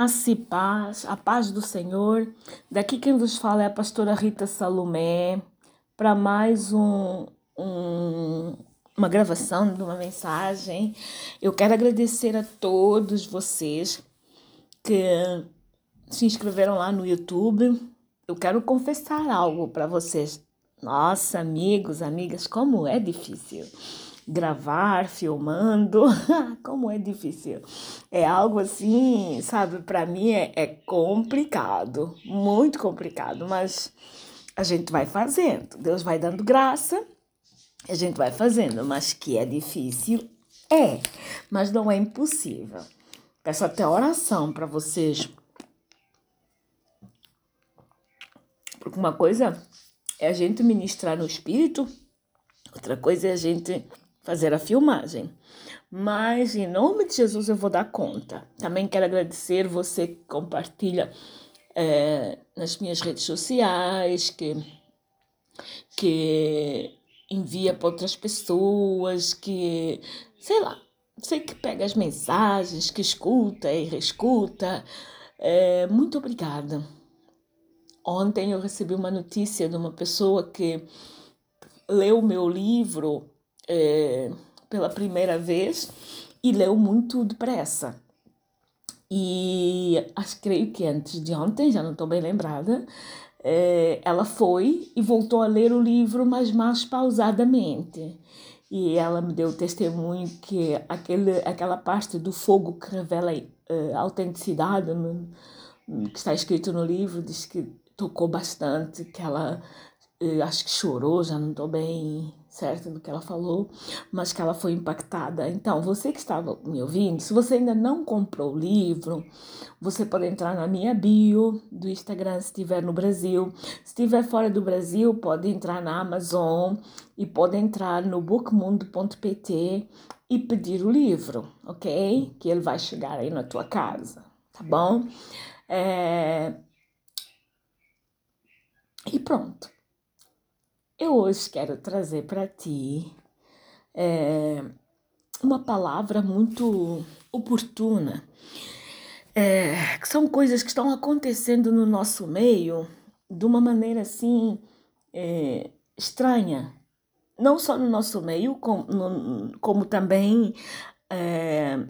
Graça paz, a paz do Senhor. Daqui quem vos fala é a pastora Rita Salomé para mais um, um, uma gravação de uma mensagem. Eu quero agradecer a todos vocês que se inscreveram lá no YouTube. Eu quero confessar algo para vocês. Nossa, amigos, amigas, como é difícil gravar filmando, como é difícil. É algo assim, sabe, para mim é, é complicado, muito complicado, mas a gente vai fazendo. Deus vai dando graça, a gente vai fazendo, mas que é difícil, é, mas não é impossível. Peço até oração para vocês. Porque uma coisa é a gente ministrar no espírito, outra coisa é a gente fazer a filmagem. Mas em nome de Jesus eu vou dar conta. Também quero agradecer você que compartilha é, nas minhas redes sociais, que, que envia para outras pessoas, que sei lá, sei que pega as mensagens, que escuta e reescuta. É, muito obrigada. Ontem eu recebi uma notícia de uma pessoa que leu o meu livro é, pela primeira vez e leu muito depressa. E acho creio que antes de ontem, já não estou bem lembrada, é, ela foi e voltou a ler o livro, mas mais pausadamente. E ela me deu testemunho que aquele, aquela parte do fogo que revela uh, autenticidade no, que está escrito no livro diz que tocou bastante, que ela uh, acho que chorou, já não estou bem certa do que ela falou, mas que ela foi impactada. Então, você que estava me ouvindo, se você ainda não comprou o livro, você pode entrar na minha bio do Instagram se estiver no Brasil. Se estiver fora do Brasil, pode entrar na Amazon e pode entrar no bookmundo.pt e pedir o livro, ok? Que ele vai chegar aí na tua casa, tá bom? É... E pronto. Eu hoje quero trazer para ti é, uma palavra muito oportuna, é, que são coisas que estão acontecendo no nosso meio de uma maneira assim é, estranha, não só no nosso meio, como, no, como também é,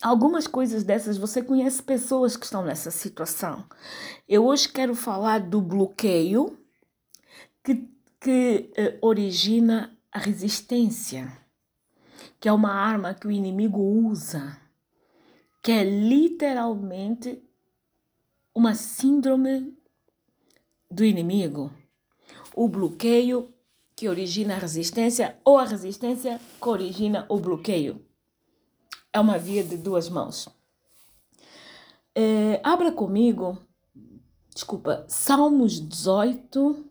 algumas coisas dessas. Você conhece pessoas que estão nessa situação. Eu hoje quero falar do bloqueio que que eh, origina a resistência, que é uma arma que o inimigo usa, que é literalmente uma síndrome do inimigo. O bloqueio que origina a resistência ou a resistência que origina o bloqueio. É uma via de duas mãos. É, abra comigo, desculpa, Salmos 18,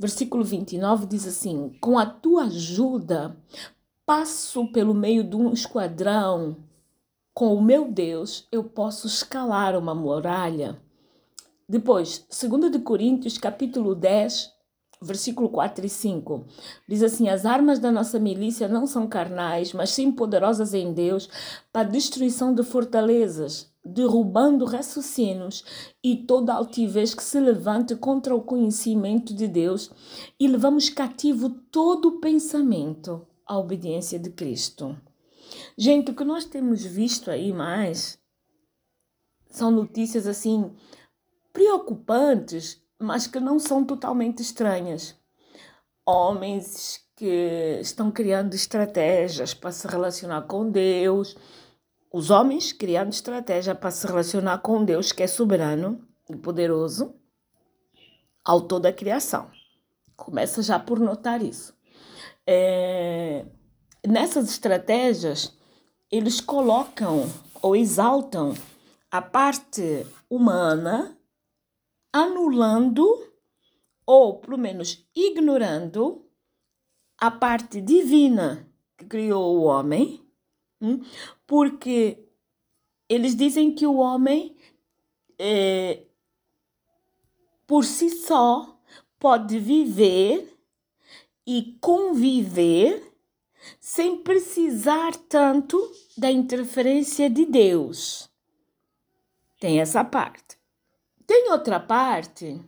versículo 29 diz assim: Com a tua ajuda, passo pelo meio de um esquadrão. Com o meu Deus, eu posso escalar uma muralha. Depois, 2 de Coríntios, capítulo 10, versículo 4 e 5. Diz assim: As armas da nossa milícia não são carnais, mas sim poderosas em Deus para a destruição de fortalezas derrubando raciocínios e toda altivez que se levante contra o conhecimento de Deus e levamos cativo todo o pensamento à obediência de Cristo. Gente, o que nós temos visto aí mais são notícias assim preocupantes, mas que não são totalmente estranhas. Homens que estão criando estratégias para se relacionar com Deus, os homens criando estratégia para se relacionar com Deus, que é soberano e poderoso, autor da criação. Começa já por notar isso. É, nessas estratégias, eles colocam ou exaltam a parte humana, anulando ou, pelo menos, ignorando a parte divina que criou o homem? Porque eles dizem que o homem, é, por si só, pode viver e conviver sem precisar tanto da interferência de Deus. Tem essa parte. Tem outra parte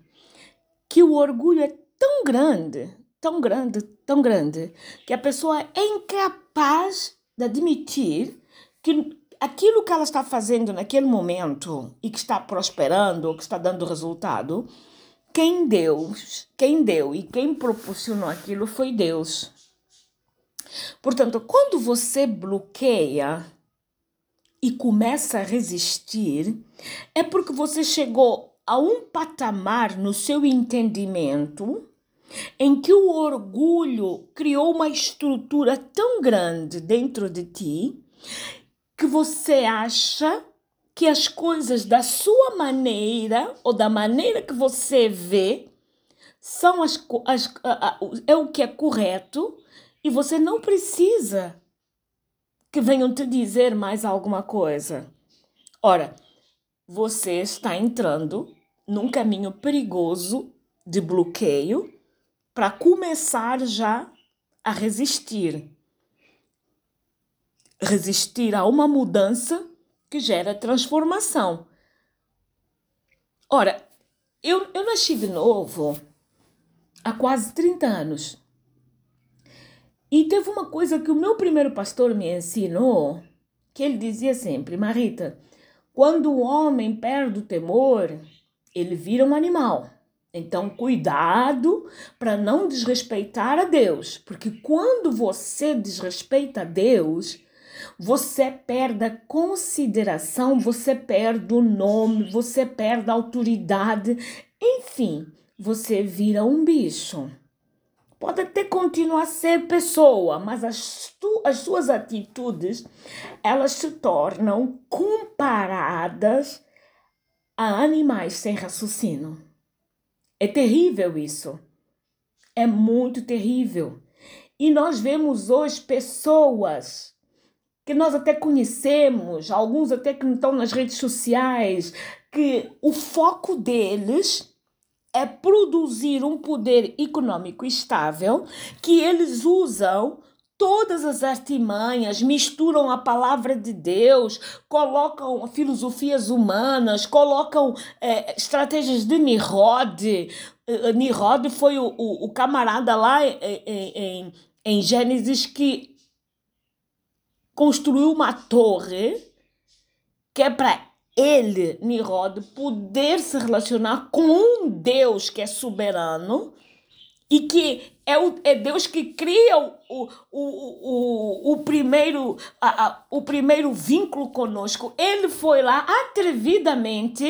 que o orgulho é tão grande, tão grande, tão grande, que a pessoa é incapaz de admitir que aquilo que ela está fazendo naquele momento e que está prosperando, ou que está dando resultado, quem deu, quem deu e quem proporcionou aquilo foi Deus. Portanto, quando você bloqueia e começa a resistir, é porque você chegou a um patamar no seu entendimento em que o orgulho criou uma estrutura tão grande dentro de ti que você acha que as coisas da sua maneira ou da maneira que você vê são as, as, é o que é correto e você não precisa que venham te dizer mais alguma coisa. Ora, você está entrando num caminho perigoso de bloqueio para começar já a resistir. Resistir a uma mudança que gera transformação. Ora, eu, eu nasci de novo há quase 30 anos. E teve uma coisa que o meu primeiro pastor me ensinou, que ele dizia sempre, Marita, quando o homem perde o temor, ele vira um animal. Então, cuidado para não desrespeitar a Deus, porque quando você desrespeita a Deus, você perde a consideração, você perde o nome, você perde a autoridade, enfim, você vira um bicho. Pode até continuar a ser pessoa, mas as, tu, as suas atitudes elas se tornam comparadas a animais sem raciocínio. É terrível isso. É muito terrível. E nós vemos hoje pessoas que nós até conhecemos, alguns até que estão nas redes sociais, que o foco deles é produzir um poder econômico estável que eles usam todas as artimanhas, misturam a palavra de Deus, colocam filosofias humanas, colocam é, estratégias de Nirod. Uh, Nirod foi o, o, o, camarada lá em, em, em Gênesis que construiu uma torre que é para ele, Nirod, poder se relacionar com um Deus que é soberano e que é, o, é Deus que cria o, o, o, o, primeiro, a, a, o primeiro vínculo conosco. Ele foi lá atrevidamente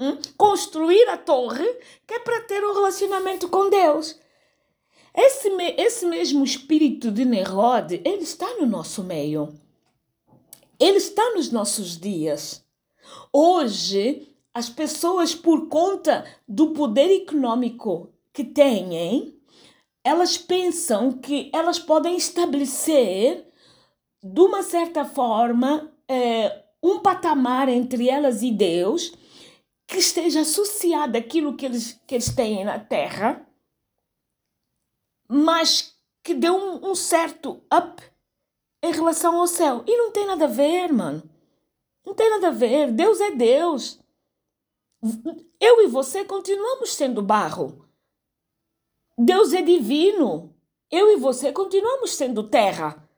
hum, construir a torre que é para ter um relacionamento com Deus. Esse, esse mesmo espírito de Nerod, ele está no nosso meio. Ele está nos nossos dias. Hoje, as pessoas, por conta do poder econômico que têm, elas pensam que elas podem estabelecer, de uma certa forma, é, um patamar entre elas e Deus que esteja associado àquilo que eles, que eles têm na Terra, mas que dê um, um certo up em relação ao céu. E não tem nada a ver, mano. Não tem nada a ver. Deus é Deus. Eu e você continuamos sendo barro. Deus é divino. Eu e você continuamos sendo terra.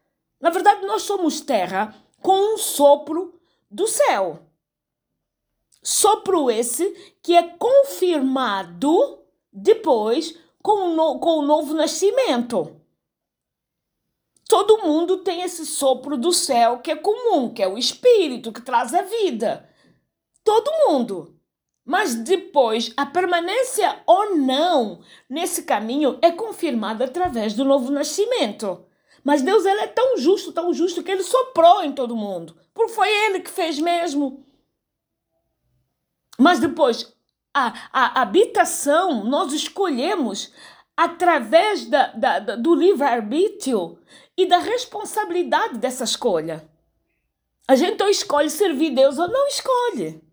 Na verdade, nós somos terra com um sopro do céu. Sopro esse que é confirmado depois com o, no, com o novo nascimento. Todo mundo tem esse sopro do céu que é comum, que é o espírito que traz a vida. Todo mundo. Mas depois, a permanência ou não nesse caminho é confirmada através do novo nascimento. Mas Deus ele é tão justo, tão justo, que ele soprou em todo mundo. Porque foi ele que fez mesmo. Mas depois, a, a habitação nós escolhemos através da, da, da do livre-arbítrio e da responsabilidade dessa escolha. A gente ou escolhe servir Deus ou não escolhe.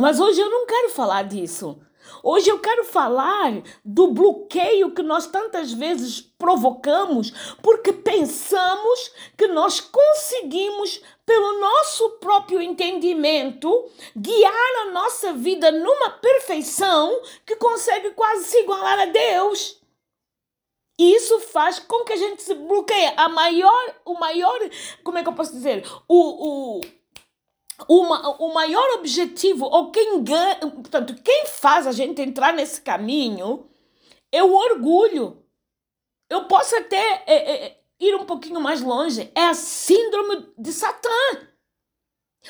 Mas hoje eu não quero falar disso. Hoje eu quero falar do bloqueio que nós tantas vezes provocamos porque pensamos que nós conseguimos pelo nosso próprio entendimento, guiar a nossa vida numa perfeição que consegue quase se igualar a Deus. E isso faz com que a gente se bloqueie. A maior, o maior, como é que eu posso dizer? O, o, uma, o maior objetivo, ou quem ganha, portanto, quem faz a gente entrar nesse caminho é o orgulho. Eu posso até é, é, ir um pouquinho mais longe, é a síndrome de Satã.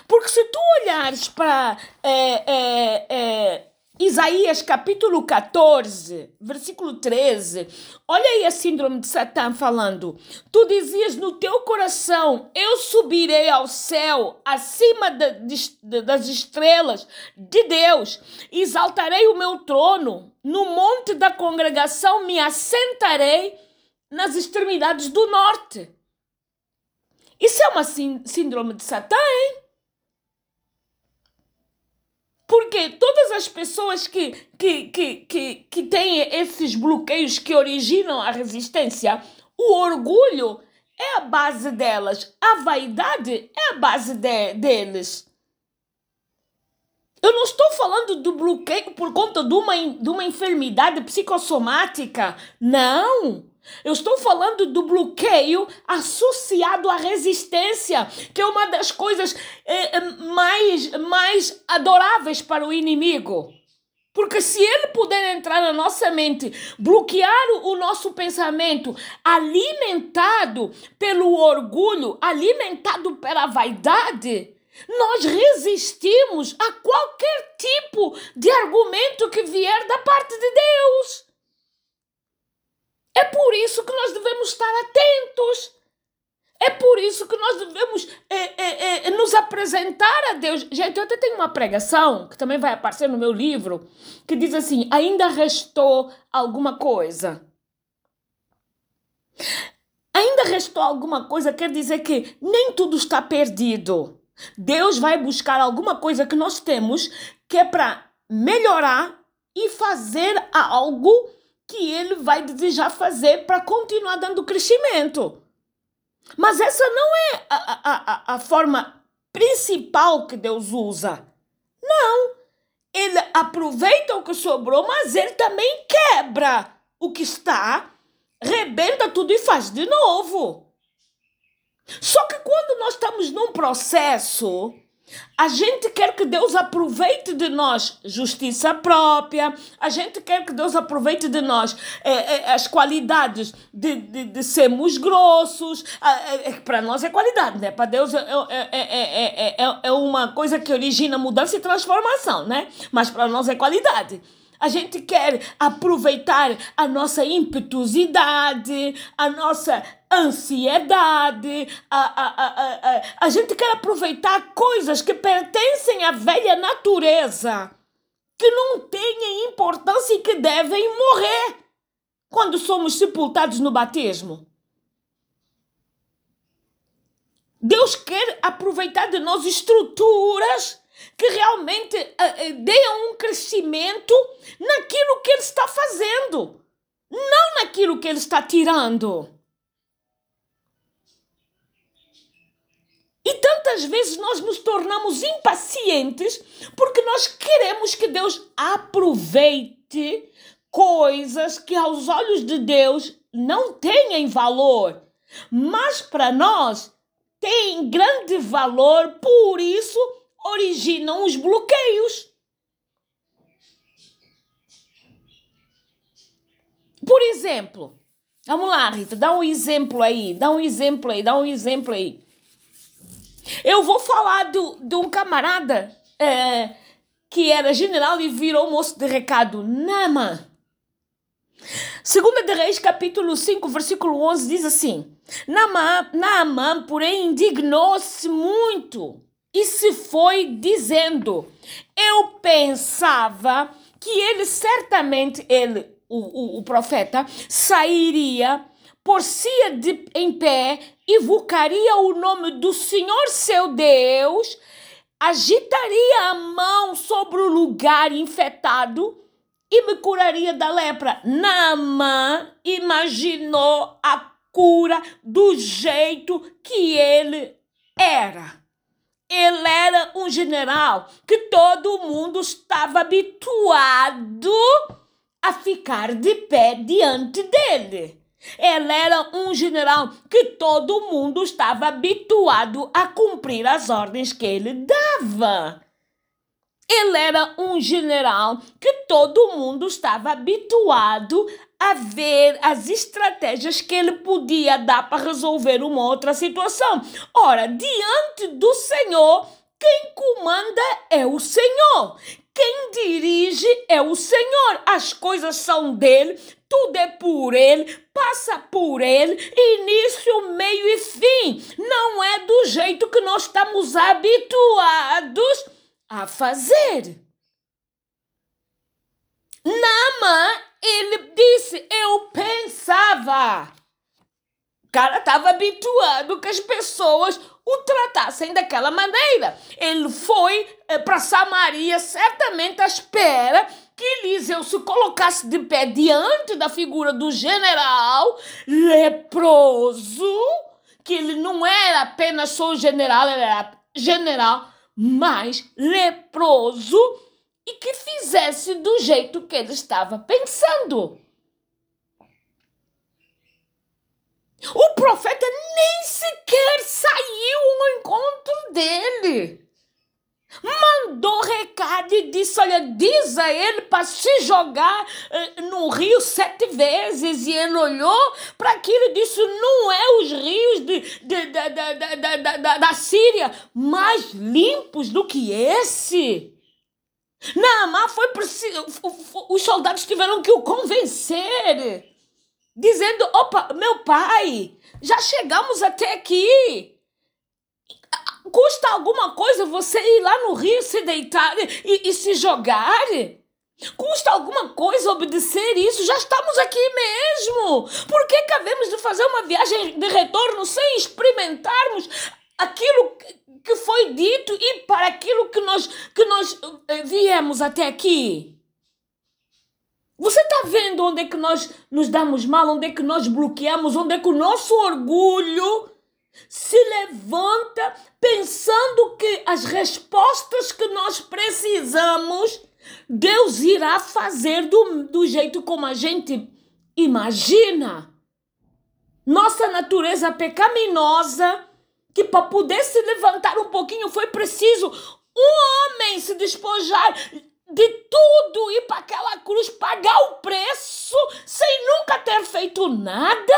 Porque se tu olhares para é, é, é Isaías capítulo 14, versículo 13. Olha aí a síndrome de Satã falando. Tu dizias no teu coração: Eu subirei ao céu, acima de, de, das estrelas de Deus, exaltarei o meu trono, no monte da congregação me assentarei nas extremidades do norte. Isso é uma síndrome de Satã, hein? Porque todas as pessoas que, que, que, que, que têm esses bloqueios que originam a resistência, o orgulho é a base delas, a vaidade é a base de, deles. Eu não estou falando do bloqueio por conta de uma, de uma enfermidade psicossomática. Não! Eu estou falando do bloqueio associado à resistência, que é uma das coisas é, é, mais, mais adoráveis para o inimigo. Porque se ele puder entrar na nossa mente, bloquear o nosso pensamento, alimentado pelo orgulho, alimentado pela vaidade, nós resistimos a qualquer tipo de argumento que vier da parte de Deus. É por isso que nós devemos estar atentos. É por isso que nós devemos é, é, é, nos apresentar a Deus. Gente, eu até tenho uma pregação, que também vai aparecer no meu livro, que diz assim: ainda restou alguma coisa. Ainda restou alguma coisa, quer dizer que nem tudo está perdido. Deus vai buscar alguma coisa que nós temos que é para melhorar e fazer algo que ele vai desejar fazer para continuar dando crescimento. Mas essa não é a, a, a, forma principal que Deus usa. Não. Ele aproveita o que sobrou, mas ele também quebra o que está, rebenta tudo e faz de novo. Só que quando nós estamos num processo a gente quer que Deus aproveite de nós justiça própria, a gente quer que Deus aproveite de nós é, é, as qualidades de, de, de sermos grossos. É, para nós é qualidade, né? Para Deus é, é, é, é, uma coisa que origina mudança e transformação, né? Mas para nós é qualidade. A gente quer aproveitar a nossa impetuosidade, a nossa ansiedade, a, a, a, a, a gente quer aproveitar coisas que pertencem à velha natureza, que não têm importância e que devem morrer quando somos sepultados no batismo. Deus quer aproveitar de nós estruturas que realmente uh, deem um crescimento naquilo que Ele está fazendo, não naquilo que Ele está tirando. E tantas vezes nós nos tornamos impacientes porque nós queremos que Deus aproveite coisas que aos olhos de Deus não têm valor, mas para nós têm grande valor, por isso originam os bloqueios. Por exemplo, vamos lá, Rita, dá um exemplo aí, dá um exemplo aí, dá um exemplo aí. Eu vou falar do, de um camarada é, que era general e virou moço de recado. Nama. Segunda de Reis, capítulo 5, versículo 11, diz assim: Naamã, porém, indignou-se muito e se foi dizendo: Eu pensava que ele certamente, ele, o, o, o profeta, sairia por-se-ia em pé, invocaria o nome do Senhor seu Deus, agitaria a mão sobre o lugar infectado e me curaria da lepra. Naamã imaginou a cura do jeito que ele era. Ele era um general que todo mundo estava habituado a ficar de pé diante dele. Ele era um general que todo mundo estava habituado a cumprir as ordens que ele dava. Ele era um general que todo mundo estava habituado a ver as estratégias que ele podia dar para resolver uma outra situação. Ora, diante do Senhor, quem comanda é o Senhor. Quem dirige é o Senhor. As coisas são dele, tudo é por ele, passa por ele, início, meio e fim. Não é do jeito que nós estamos habituados a fazer. Nama, ele disse: Eu pensava. O cara estava habituado que as pessoas o tratassem daquela maneira. Ele foi eh, para Samaria, certamente à espera que Eliseu se colocasse de pé diante da figura do general leproso, que ele não era apenas só general, ele era general, mas leproso, e que fizesse do jeito que ele estava pensando. O profeta nem sequer saiu ao encontro dele. Mandou recado e disse: Olha, diz a ele para se jogar uh, no rio sete vezes. E ele olhou para aquilo e disse: Não é os rios de, de, da Síria mais limpos do que esse. Naamã foi preciso. Os soldados tiveram que o convencer dizendo: opa, meu pai, já chegamos até aqui. Custa alguma coisa você ir lá no rio se deitar e, e se jogar? Custa alguma coisa obedecer isso? Já estamos aqui mesmo. Por que havemos de fazer uma viagem de retorno sem experimentarmos aquilo que foi dito e para aquilo que nós, que nós eh, viemos até aqui? Você está vendo onde é que nós nos damos mal, onde é que nós bloqueamos, onde é que o nosso orgulho se levanta pensando que as respostas que nós precisamos, Deus irá fazer do, do jeito como a gente imagina. Nossa natureza pecaminosa, que para poder se levantar um pouquinho foi preciso um homem se despojar de tudo ir para aquela cruz, pagar o preço sem nunca ter feito nada.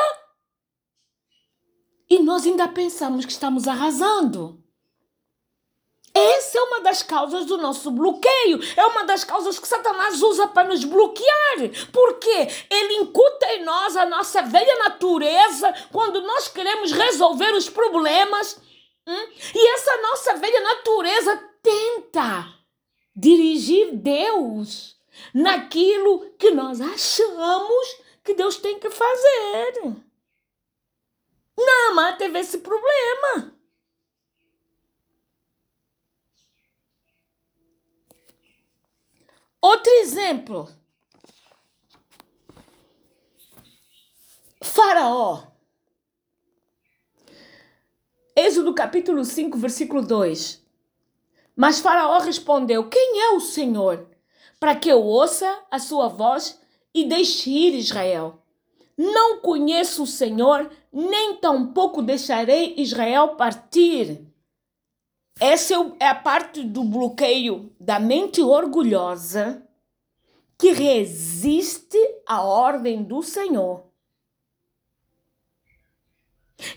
E nós ainda pensamos que estamos arrasando. Das causas do nosso bloqueio. É uma das causas que Satanás usa para nos bloquear. Porque ele incuta em nós a nossa velha natureza quando nós queremos resolver os problemas. Hum? E essa nossa velha natureza tenta dirigir Deus naquilo que nós achamos que Deus tem que fazer. Nama teve esse problema. Outro exemplo. Faraó. Êxodo capítulo 5, versículo 2. Mas Faraó respondeu: Quem é o Senhor? Para que eu ouça a sua voz e deixe ir Israel. Não conheço o Senhor, nem tampouco deixarei Israel partir. Essa é a parte do bloqueio da mente orgulhosa que resiste à ordem do Senhor.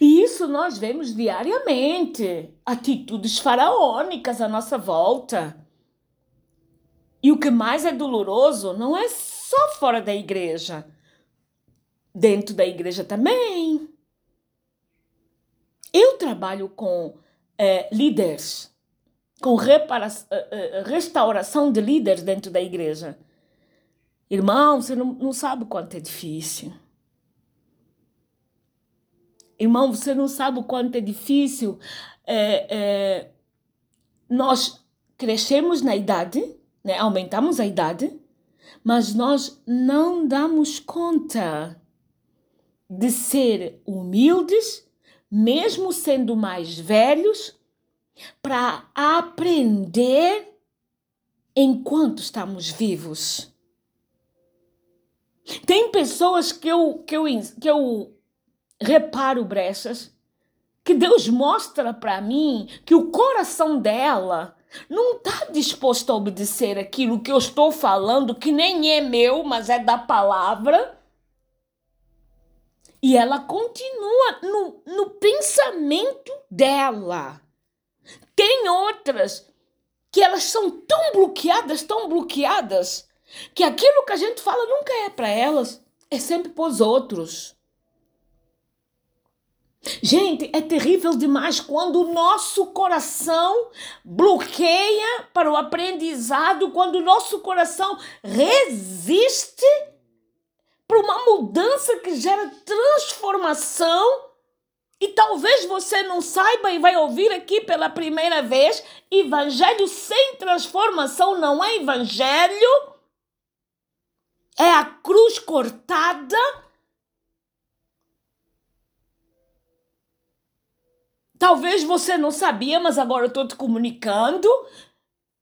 E isso nós vemos diariamente. Atitudes faraônicas à nossa volta. E o que mais é doloroso não é só fora da igreja, dentro da igreja também. Eu trabalho com é, líderes, com repara, é, restauração de líderes dentro da igreja. Irmão, você não, não sabe quanto é difícil. Irmão, você não sabe o quanto é difícil. É, é, nós crescemos na idade, né? aumentamos a idade, mas nós não damos conta de ser humildes, mesmo sendo mais velhos, para aprender enquanto estamos vivos. Tem pessoas que eu, que eu, que eu reparo brechas, que Deus mostra para mim que o coração dela não está disposto a obedecer aquilo que eu estou falando, que nem é meu, mas é da palavra. E ela continua no, no pensamento dela. Tem outras que elas são tão bloqueadas, tão bloqueadas, que aquilo que a gente fala nunca é para elas, é sempre para os outros. Gente, é terrível demais quando o nosso coração bloqueia para o aprendizado, quando o nosso coração resiste para uma mudança que gera transformação. E talvez você não saiba e vai ouvir aqui pela primeira vez: evangelho sem transformação não é evangelho, é a cruz cortada Talvez você não sabia, mas agora eu estou te comunicando.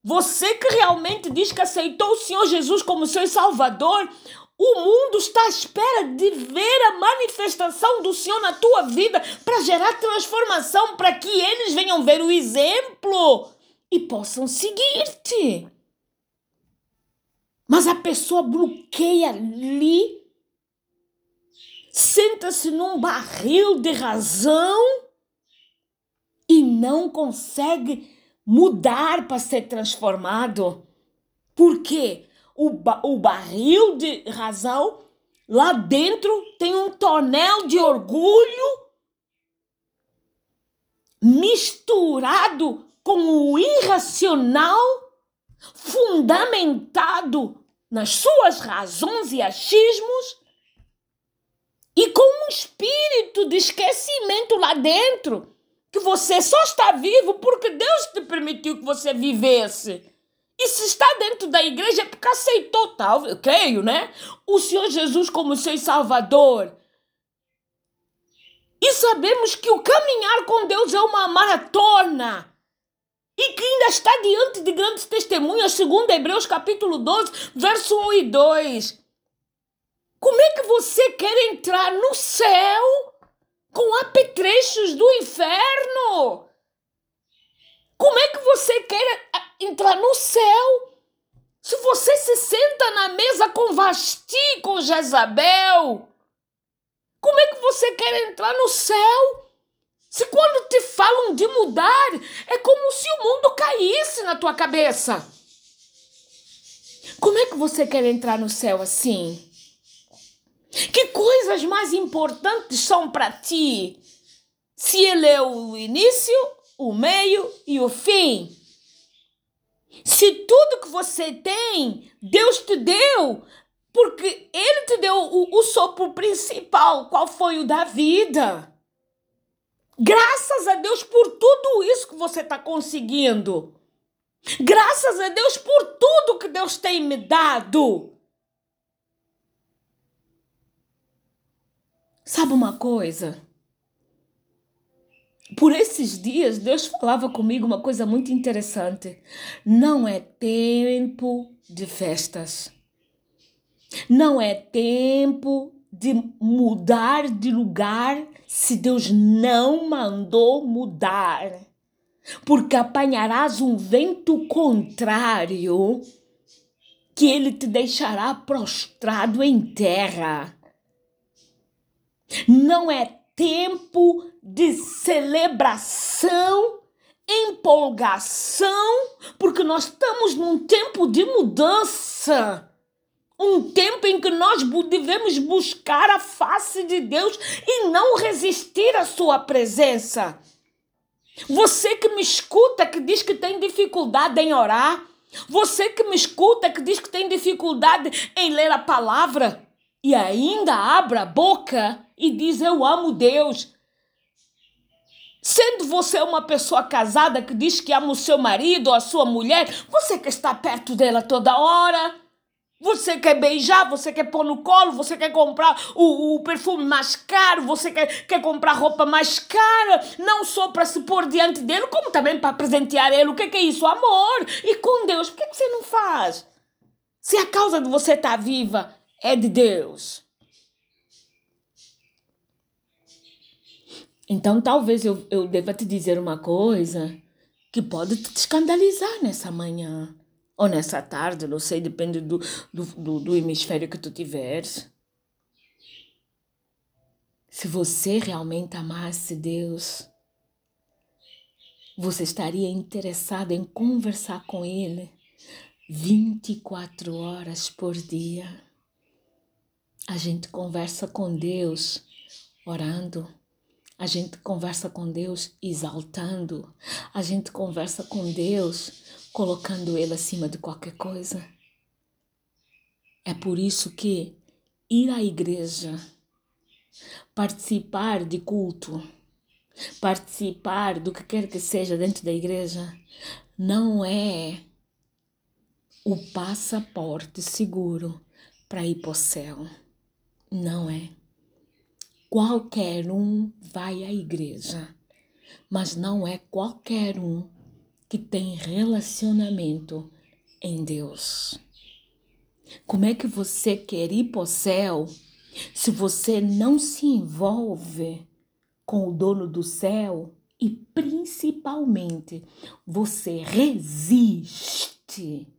Você que realmente diz que aceitou o Senhor Jesus como seu Salvador, o mundo está à espera de ver a manifestação do Senhor na tua vida para gerar transformação, para que eles venham ver o exemplo e possam seguir-te. Mas a pessoa bloqueia ali, senta-se num barril de razão e não consegue mudar para ser transformado. Por quê? O, ba o barril de razão lá dentro tem um tonel de orgulho misturado com o irracional, fundamentado nas suas razões e achismos, e com um espírito de esquecimento lá dentro que você só está vivo porque Deus te permitiu que você vivesse. E se está dentro da igreja é porque aceitou tal, eu creio, né? O Senhor Jesus como seu Salvador. E sabemos que o caminhar com Deus é uma maratona. E que ainda está diante de grandes testemunhas, segundo Hebreus capítulo 12, verso 1 e 2. Como é que você quer entrar no céu com apetrechos do inferno. Como é que você quer entrar no céu se você se senta na mesa com Vasti, com Jezabel? Como é que você quer entrar no céu? Se quando te falam de mudar, é como se o mundo caísse na tua cabeça. Como é que você quer entrar no céu assim? Que coisas mais importantes são para ti? Se ele é o início, o meio e o fim. Se tudo que você tem, Deus te deu, porque Ele te deu o, o sopro principal, qual foi o da vida. Graças a Deus por tudo isso que você está conseguindo. Graças a Deus por tudo que Deus tem me dado. Sabe uma coisa? Por esses dias, Deus falava comigo uma coisa muito interessante. Não é tempo de festas. Não é tempo de mudar de lugar se Deus não mandou mudar. Porque apanharás um vento contrário que ele te deixará prostrado em terra. Não é tempo de celebração, empolgação, porque nós estamos num tempo de mudança. Um tempo em que nós devemos buscar a face de Deus e não resistir à sua presença. Você que me escuta, que diz que tem dificuldade em orar, você que me escuta, que diz que tem dificuldade em ler a palavra e ainda abre a boca e diz: Eu amo Deus. Sendo você uma pessoa casada que diz que ama o seu marido ou a sua mulher, você que está perto dela toda hora, Você quer beijar, você quer pôr no colo, você quer comprar o, o perfume mais caro, você quer, quer comprar roupa mais cara, não só para se pôr diante dele, como também para presentear ele. O que é, que é isso? Amor. E com Deus, por que, que você não faz? Se a causa de você estar tá viva é de Deus. Então talvez eu, eu deva te dizer uma coisa que pode te escandalizar nessa manhã. Ou nessa tarde, não sei, depende do, do, do, do hemisfério que tu tiveres. Se você realmente amasse Deus, você estaria interessado em conversar com Ele 24 horas por dia. A gente conversa com Deus orando. A gente conversa com Deus exaltando. A gente conversa com Deus colocando Ele acima de qualquer coisa. É por isso que ir à igreja, participar de culto, participar do que quer que seja dentro da igreja, não é o passaporte seguro para ir para o céu. Não é. Qualquer um vai à igreja, mas não é qualquer um que tem relacionamento em Deus. Como é que você quer ir para o céu se você não se envolve com o dono do céu e principalmente você resiste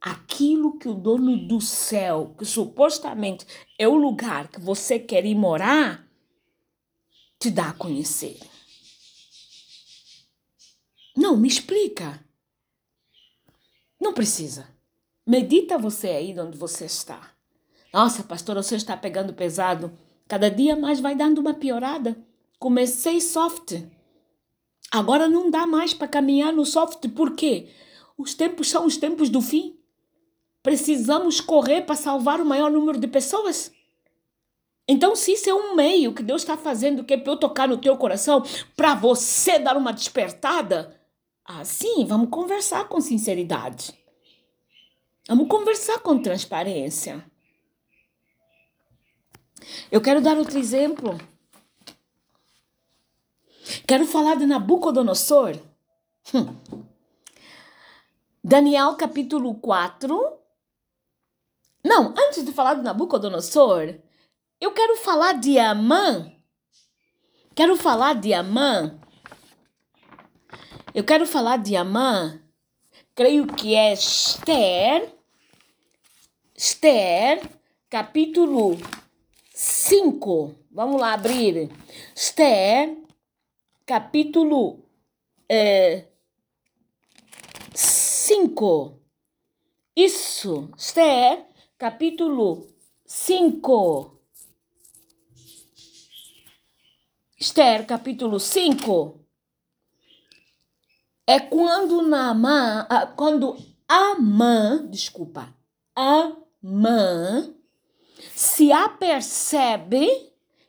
aquilo que o dono do céu, que supostamente é o lugar que você quer ir morar, te dá a conhecer? Não, me explica. Não precisa. Medita você aí onde você está. Nossa, pastora, você está pegando pesado. Cada dia mais vai dando uma piorada. Comecei soft. Agora não dá mais para caminhar no soft. Por quê? Os tempos são os tempos do fim. Precisamos correr para salvar o maior número de pessoas. Então, se isso é um meio que Deus está fazendo, que é para eu tocar no teu coração, para você dar uma despertada, ah, sim, vamos conversar com sinceridade. Vamos conversar com transparência. Eu quero dar outro exemplo. Quero falar de Nabucodonosor. Hum. Daniel capítulo 4. Não, antes de falar de Nabucodonosor, eu quero falar de Amã. Quero falar de Amã eu quero falar de Amã, creio que é Esther, Esther, capítulo 5. Vamos lá abrir. Esther, capítulo 5. É, Isso, Esther, capítulo 5. Esther, capítulo 5 é quando Naamã, quando Amã, desculpa, Amã se apercebe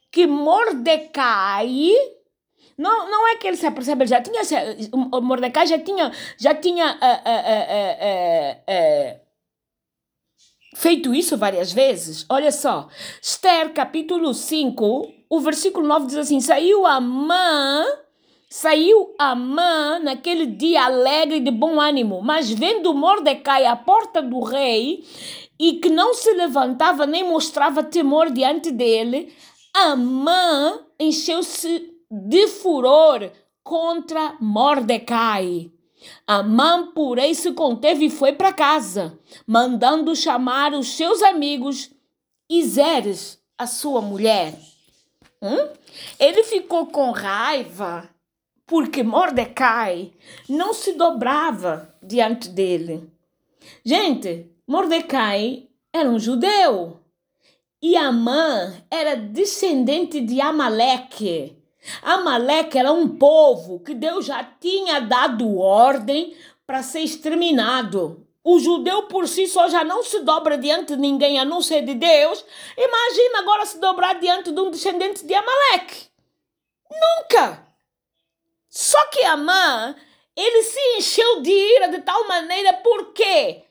que Mordecai não, não é que ele se apercebe, já tinha Mordecai já tinha já tinha é, é, é, feito isso várias vezes. Olha só, Esther capítulo 5, o versículo 9 diz assim: saiu Amã Saiu Amã naquele dia alegre de bom ânimo, mas vendo Mordecai à porta do rei e que não se levantava nem mostrava temor diante dele, Amã encheu-se de furor contra Mordecai. Amã, porém, se conteve e foi para casa, mandando chamar os seus amigos e Zeres, a sua mulher. Hum? Ele ficou com raiva porque Mordecai não se dobrava diante dele. Gente, Mordecai era um judeu e Amã era descendente de Amaleque. Amaleque era um povo que Deus já tinha dado ordem para ser exterminado. O judeu por si só já não se dobra diante de ninguém a não ser de Deus. Imagina agora se dobrar diante de um descendente de Amaleque. Nunca! Só que Amã, ele se encheu de ira de tal maneira porque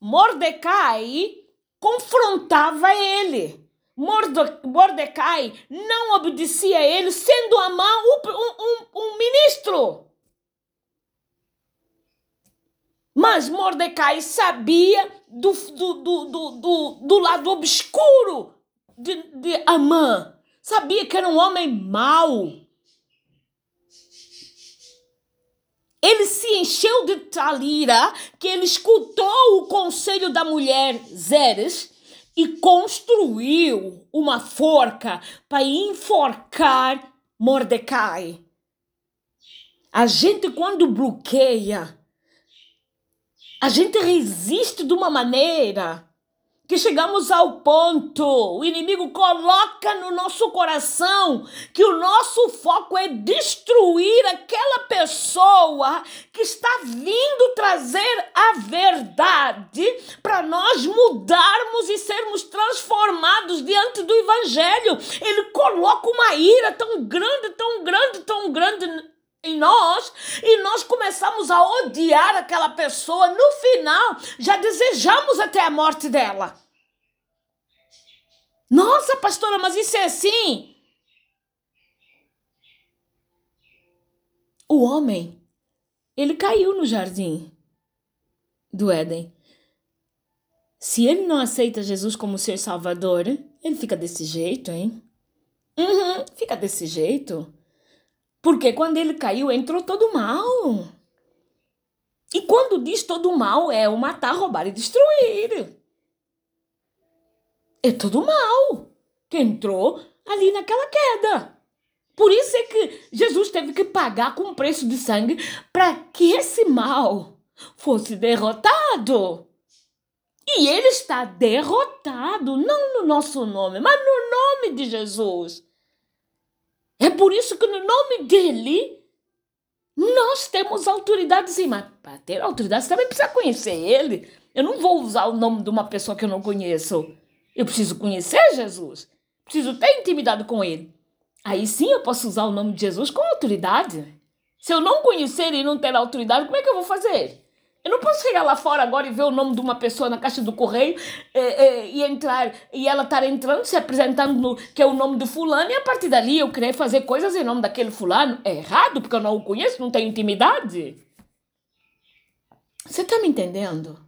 Mordecai confrontava ele. Mordecai não obedecia a ele, sendo Amã um, um, um ministro. Mas Mordecai sabia do, do, do, do, do, lado obscuro de, de Amã. Sabia que era um homem mau. Ele se encheu de talira que ele escutou o conselho da mulher Zeres e construiu uma forca para enforcar Mordecai. A gente, quando bloqueia, a gente resiste de uma maneira que chegamos ao ponto, o inimigo coloca no nosso coração que o nosso foco é destruir aquela pessoa que está vindo trazer a verdade para nós mudarmos e sermos transformados diante do evangelho. Ele coloca uma ira tão grande, tão grande, tão grande em nós e nós começamos a odiar aquela pessoa, no final já desejamos até a morte dela. Nossa, pastora, mas isso é assim? O homem, ele caiu no jardim do Éden. Se ele não aceita Jesus como seu salvador, ele fica desse jeito, hein? Uhum, fica desse jeito. Porque quando ele caiu, entrou todo mal. E quando diz todo mal, é o matar, roubar e destruir. É todo mal que entrou ali naquela queda. Por isso é que Jesus teve que pagar com preço de sangue para que esse mal fosse derrotado. E ele está derrotado, não no nosso nome, mas no nome de Jesus. É por isso que no nome dele nós temos autoridade sim, mas para ter autoridade você também precisa conhecer ele. Eu não vou usar o nome de uma pessoa que eu não conheço. Eu preciso conhecer Jesus. Preciso ter intimidade com ele. Aí sim eu posso usar o nome de Jesus com autoridade. Se eu não conhecer e não ter autoridade, como é que eu vou fazer? Eu não posso chegar lá fora agora e ver o nome de uma pessoa na caixa do correio e, eh, e entrar e ela estar entrando, se apresentando no, que é o nome do fulano e a partir dali eu querer fazer coisas em nome daquele fulano. É errado porque eu não o conheço, não tenho intimidade. Você está me entendendo?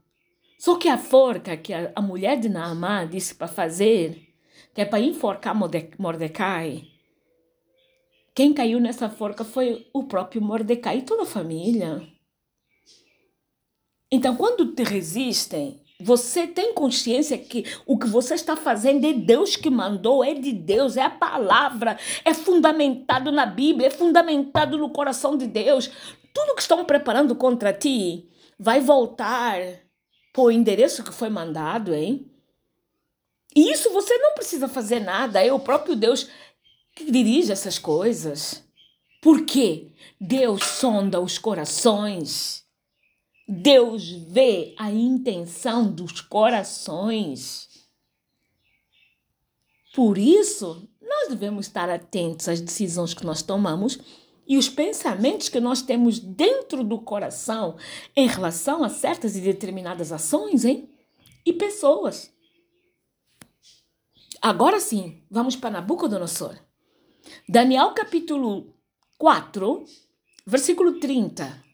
Só que a forca que a, a mulher de Naamã disse para fazer, que é para enforcar Mordecai, quem caiu nessa forca foi o próprio Mordecai e toda a família. Então, quando te resistem, você tem consciência que o que você está fazendo é Deus que mandou, é de Deus, é a palavra, é fundamentado na Bíblia, é fundamentado no coração de Deus. Tudo que estão preparando contra ti vai voltar para o endereço que foi mandado, hein? E isso você não precisa fazer nada, é o próprio Deus que dirige essas coisas. Por quê? Deus sonda os corações. Deus vê a intenção dos corações. Por isso, nós devemos estar atentos às decisões que nós tomamos e os pensamentos que nós temos dentro do coração em relação a certas e determinadas ações, hein? E pessoas. Agora sim, vamos para Nabucodonosor. Daniel capítulo 4, versículo 30.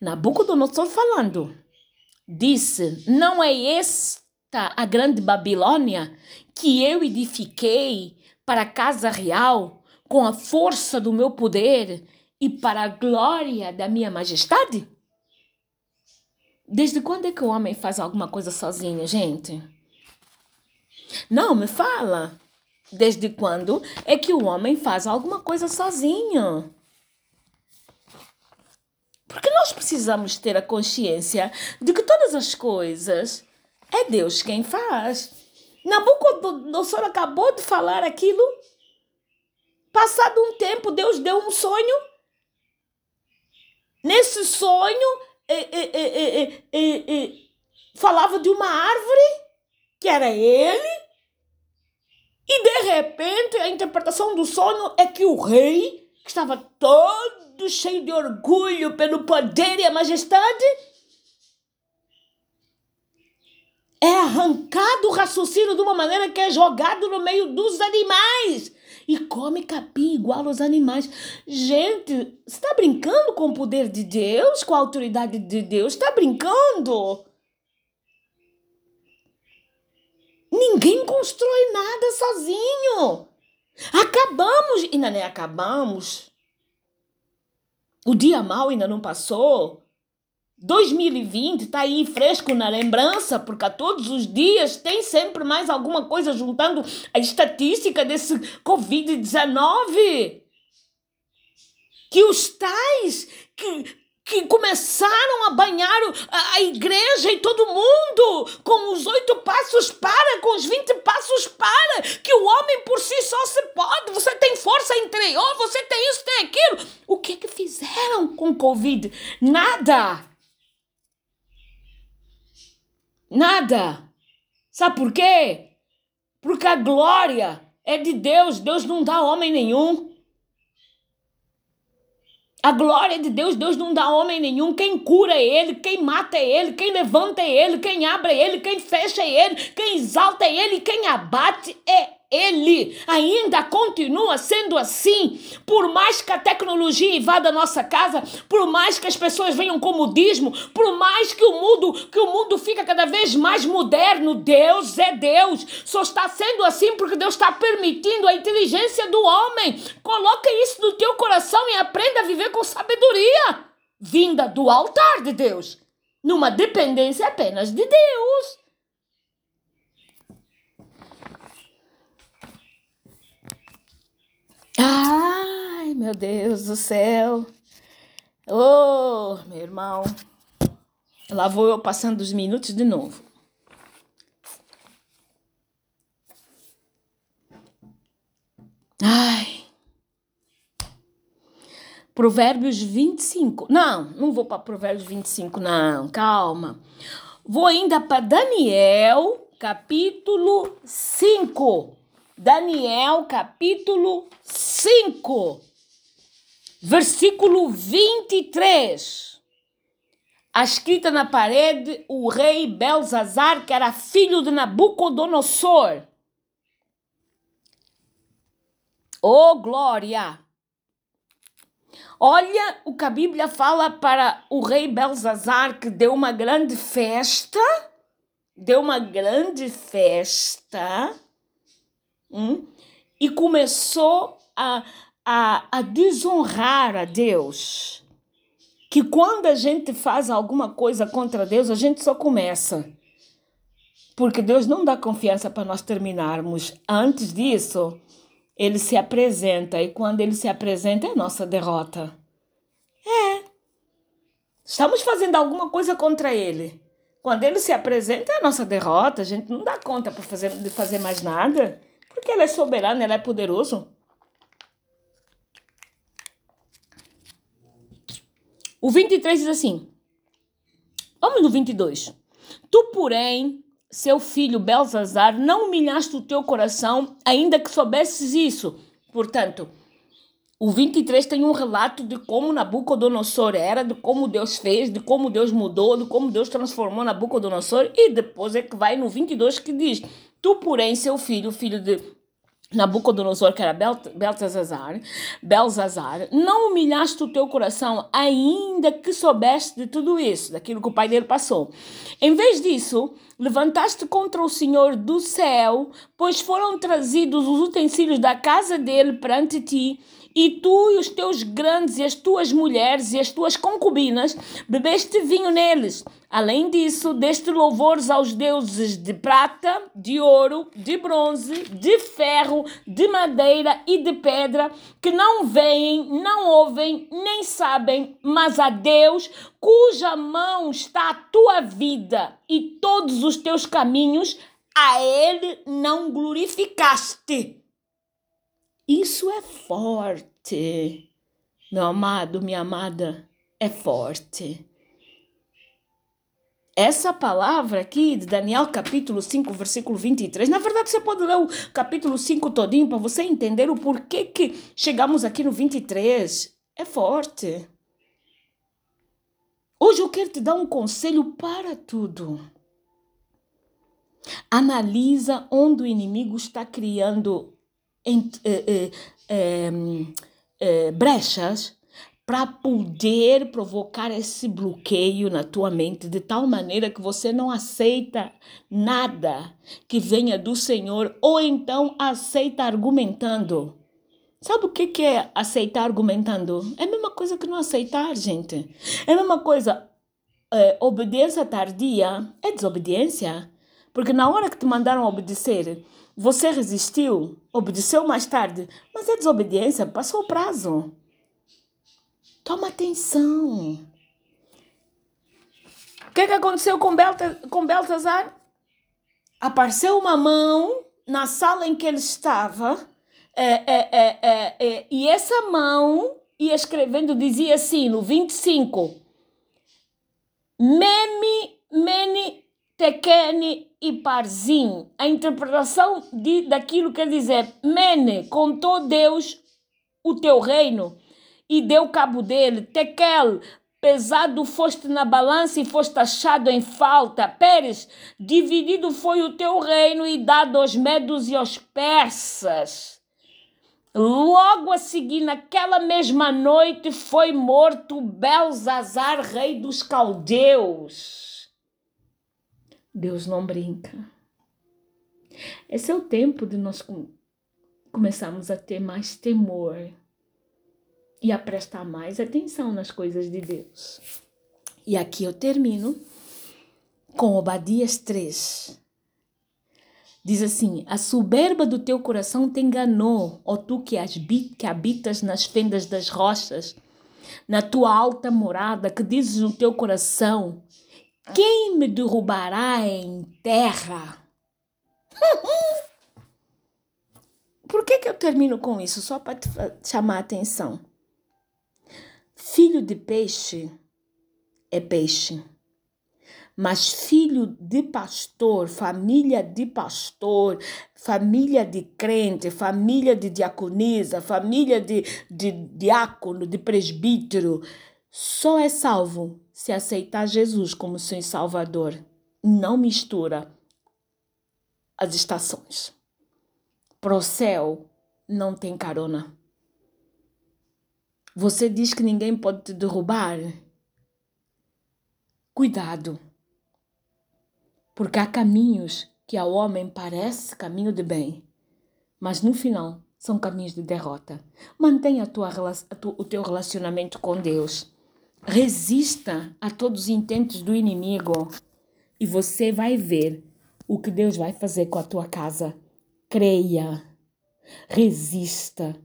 Nabucodonosor falando, disse: Não é esta a grande Babilônia que eu edifiquei para a casa real com a força do meu poder e para a glória da minha majestade? Desde quando é que o homem faz alguma coisa sozinho, gente? Não, me fala. Desde quando é que o homem faz alguma coisa sozinho? Porque nós precisamos ter a consciência de que todas as coisas é Deus quem faz. Nabucodonosor acabou de falar aquilo. Passado um tempo, Deus deu um sonho. Nesse sonho, é, é, falava de uma árvore, que era ele. E de repente, a interpretação do sonho é que o rei, que estava todo cheio de orgulho pelo poder e a majestade, é arrancado o raciocínio de uma maneira que é jogado no meio dos animais e come capim igual aos animais. Gente, está brincando com o poder de Deus, com a autoridade de Deus? Está brincando? Ninguém constrói nada sozinho. Acabamos, ainda nem acabamos. O dia mal ainda não passou. 2020 está aí fresco na lembrança, porque a todos os dias tem sempre mais alguma coisa juntando a estatística desse Covid-19. Que os tais que, que começaram a banhar a, a, igreja e todo mundo com os oito passos para, com os vinte passos para, que o homem por si só se pode, você tem força interior, você tem isso, tem aquilo. O que que fizeram com Covid? Nada. Nada. Sabe por quê? Porque a glória é de Deus. Deus não dá homem nenhum. A glória é de Deus, Deus não dá homem nenhum. Quem cura é Ele, quem mata é Ele, quem levanta é Ele, quem abre é Ele, quem fecha é Ele, quem exalta é Ele, quem abate é ele ainda continua sendo assim, por mais que a tecnologia invada a nossa casa, por mais que as pessoas venham com modismo, por mais que o mundo, que o mundo fica cada vez mais moderno, Deus é Deus. Só está sendo assim porque Deus está permitindo a inteligência do homem. Coloca isso no teu coração e aprenda a viver com sabedoria, vinda do altar de Deus, numa dependência apenas de Deus. Ai, meu Deus do céu. Oh, meu irmão. Lá vou eu passando os minutos de novo. Ai. Provérbios 25. Não, não vou para Provérbios 25, não. Calma. Vou ainda para Daniel, capítulo 5. Daniel capítulo 5, versículo 23. A escrita na parede, o rei Belzazar, que era filho de Nabucodonosor. Oh, glória! Olha o que a Bíblia fala para o rei Belzazar, que deu uma grande festa, deu uma grande festa Hum? E começou a, a, a desonrar a Deus. Que quando a gente faz alguma coisa contra Deus, a gente só começa. Porque Deus não dá confiança para nós terminarmos. Antes disso, ele se apresenta. E quando ele se apresenta, é a nossa derrota. É. Estamos fazendo alguma coisa contra ele. Quando ele se apresenta, é a nossa derrota. A gente não dá conta para fazer, de fazer mais nada. Porque ele é soberano, ele é poderoso. O 23 diz assim: Vamos no 22. Tu, porém, seu filho Belzazar, não humilhaste o teu coração, ainda que soubesses isso. Portanto, o 23 tem um relato de como Nabucodonosor era, de como Deus fez, de como Deus mudou, de como Deus transformou Nabucodonosor. E depois é que vai no 22 que diz: Tu, porém, seu filho, filho de Nabucodonosor, que era Beltesazar, Belzazar, não humilhaste o teu coração, ainda que soubeste de tudo isso, daquilo que o pai dele passou. Em vez disso, levantaste contra o Senhor do céu, pois foram trazidos os utensílios da casa dele perante ti, e tu e os teus grandes e as tuas mulheres e as tuas concubinas bebeste vinho neles. Além disso, deste louvores aos deuses de prata, de ouro, de bronze, de ferro, de madeira e de pedra, que não veem, não ouvem, nem sabem, mas a Deus, cuja mão está a tua vida e todos os teus caminhos, a Ele não glorificaste. Isso é forte. Meu amado, minha amada, é forte. Essa palavra aqui de Daniel capítulo 5, versículo 23, na verdade você pode ler o capítulo 5 todinho para você entender o porquê que chegamos aqui no 23. É forte. Hoje eu quero te dar um conselho para tudo. Analisa onde o inimigo está criando eh, eh, eh, brechas para poder provocar esse bloqueio na tua mente de tal maneira que você não aceita nada que venha do Senhor ou então aceita argumentando. Sabe o que, que é aceitar argumentando? É a mesma coisa que não aceitar, gente. É a mesma coisa. É, obediência tardia é desobediência. Porque na hora que te mandaram obedecer, você resistiu, obedeceu mais tarde, mas é desobediência, passou o prazo. Toma atenção. O que, que aconteceu com, Belta, com Beltazar? Apareceu uma mão na sala em que ele estava, é, é, é, e essa mão ia escrevendo, dizia assim, no 25, Memi, Meni, Tekene e Parzim. A interpretação de, daquilo quer dizer, Mene, contou Deus o teu reino e deu cabo dele. Tekel, pesado foste na balança e foste achado em falta. Pérez, dividido foi o teu reino e dado aos medos e aos persas. Logo a seguir, naquela mesma noite, foi morto Belzazar, rei dos caldeus. Deus não brinca. Esse é o tempo de nós começarmos a ter mais temor e a prestar mais atenção nas coisas de Deus. E aqui eu termino com Obadias 3. Diz assim: A soberba do teu coração te enganou, ó tu que, que habitas nas fendas das rochas, na tua alta morada, que dizes no teu coração: Quem me derrubará em terra? Por que, que eu termino com isso? Só para te chamar a atenção. Filho de peixe é peixe, mas filho de pastor, família de pastor, família de crente, família de diaconisa, família de, de diácono, de presbítero, só é salvo se aceitar Jesus como seu Salvador. Não mistura as estações. Pro céu não tem carona. Você diz que ninguém pode te derrubar? Cuidado, porque há caminhos que ao homem parece caminho de bem, mas no final são caminhos de derrota. Mantenha a tua, a o teu relacionamento com Deus. Resista a todos os intentos do inimigo e você vai ver o que Deus vai fazer com a tua casa. Creia, resista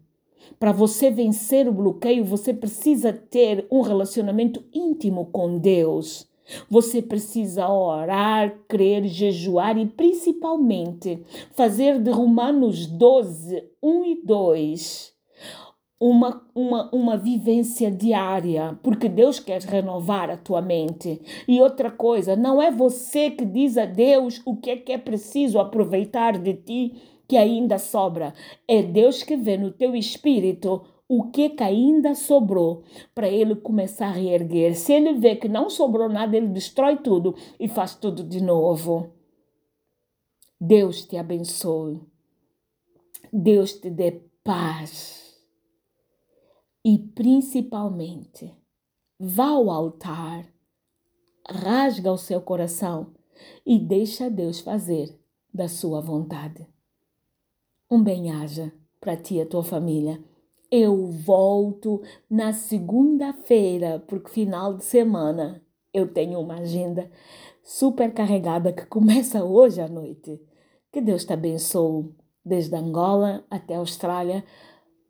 para você vencer o bloqueio, você precisa ter um relacionamento íntimo com Deus. Você precisa orar, crer, jejuar e principalmente fazer de Romanos 12, 1 e 2 uma, uma, uma vivência diária, porque Deus quer renovar a tua mente. E outra coisa, não é você que diz a Deus o que é que é preciso aproveitar de ti que ainda sobra. É Deus que vê no teu espírito o que, que ainda sobrou para ele começar a reerguer. Se ele vê que não sobrou nada, ele destrói tudo e faz tudo de novo. Deus te abençoe. Deus te dê paz. E principalmente, vá ao altar, rasga o seu coração e deixa Deus fazer da sua vontade um bem-aja para ti e a tua família. Eu volto na segunda-feira, porque final de semana eu tenho uma agenda super carregada que começa hoje à noite. Que Deus te abençoe, desde Angola até a Austrália.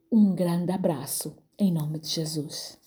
Um grande abraço, em nome de Jesus.